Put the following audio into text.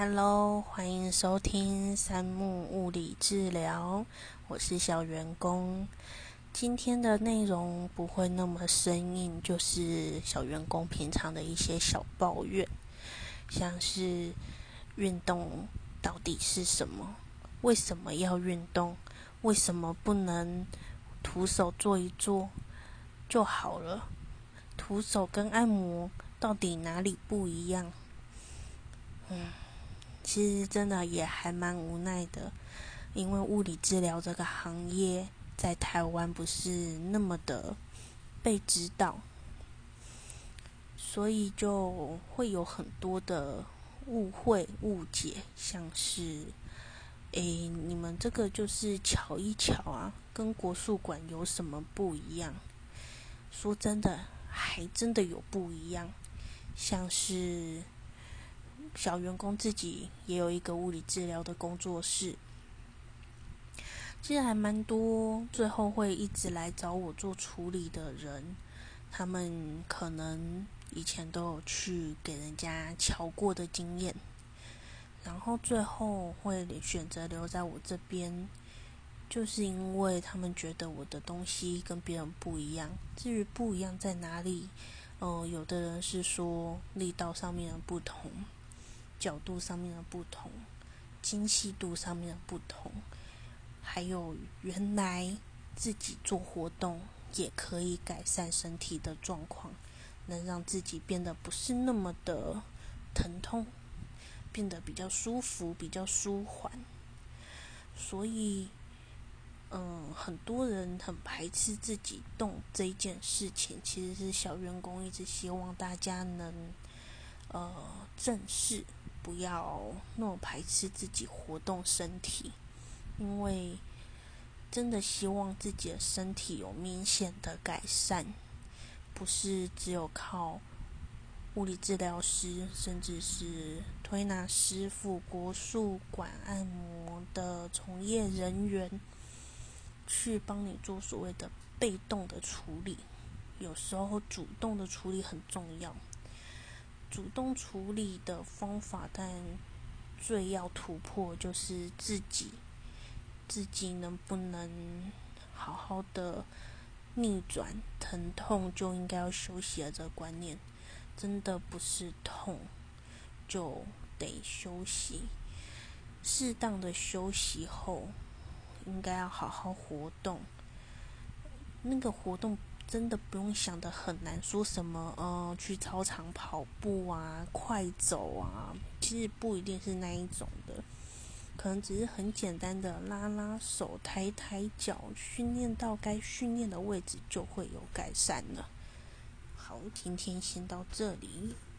Hello，欢迎收听三木物理治疗，我是小员工。今天的内容不会那么生硬，就是小员工平常的一些小抱怨，像是运动到底是什么？为什么要运动？为什么不能徒手做一做就好了？徒手跟按摩到底哪里不一样？嗯，其实真的也还蛮无奈的，因为物理治疗这个行业在台湾不是那么的被指导，所以就会有很多的误会误解，像是，诶，你们这个就是瞧一瞧啊，跟国术馆有什么不一样？说真的。还真的有不一样，像是小员工自己也有一个物理治疗的工作室，其实还蛮多。最后会一直来找我做处理的人，他们可能以前都有去给人家瞧过的经验，然后最后会选择留在我这边。就是因为他们觉得我的东西跟别人不一样，至于不一样在哪里，呃，有的人是说力道上面的不同，角度上面的不同，精细度上面的不同，还有原来自己做活动也可以改善身体的状况，能让自己变得不是那么的疼痛，变得比较舒服、比较舒缓，所以。嗯，很多人很排斥自己动这件事情，其实是小员工一直希望大家能呃正视，不要那么排斥自己活动身体，因为真的希望自己的身体有明显的改善，不是只有靠物理治疗师，甚至是推拿师傅、国术馆按摩的从业人员。去帮你做所谓的被动的处理，有时候主动的处理很重要。主动处理的方法，但最要突破就是自己，自己能不能好好的逆转疼痛就应该要休息的这个观念，真的不是痛就得休息，适当的休息后。应该要好好活动，那个活动真的不用想的很难，说什么呃去操场跑步啊、快走啊，其实不一定是那一种的，可能只是很简单的拉拉手、抬抬脚，训练到该训练的位置就会有改善了。好，今天先到这里。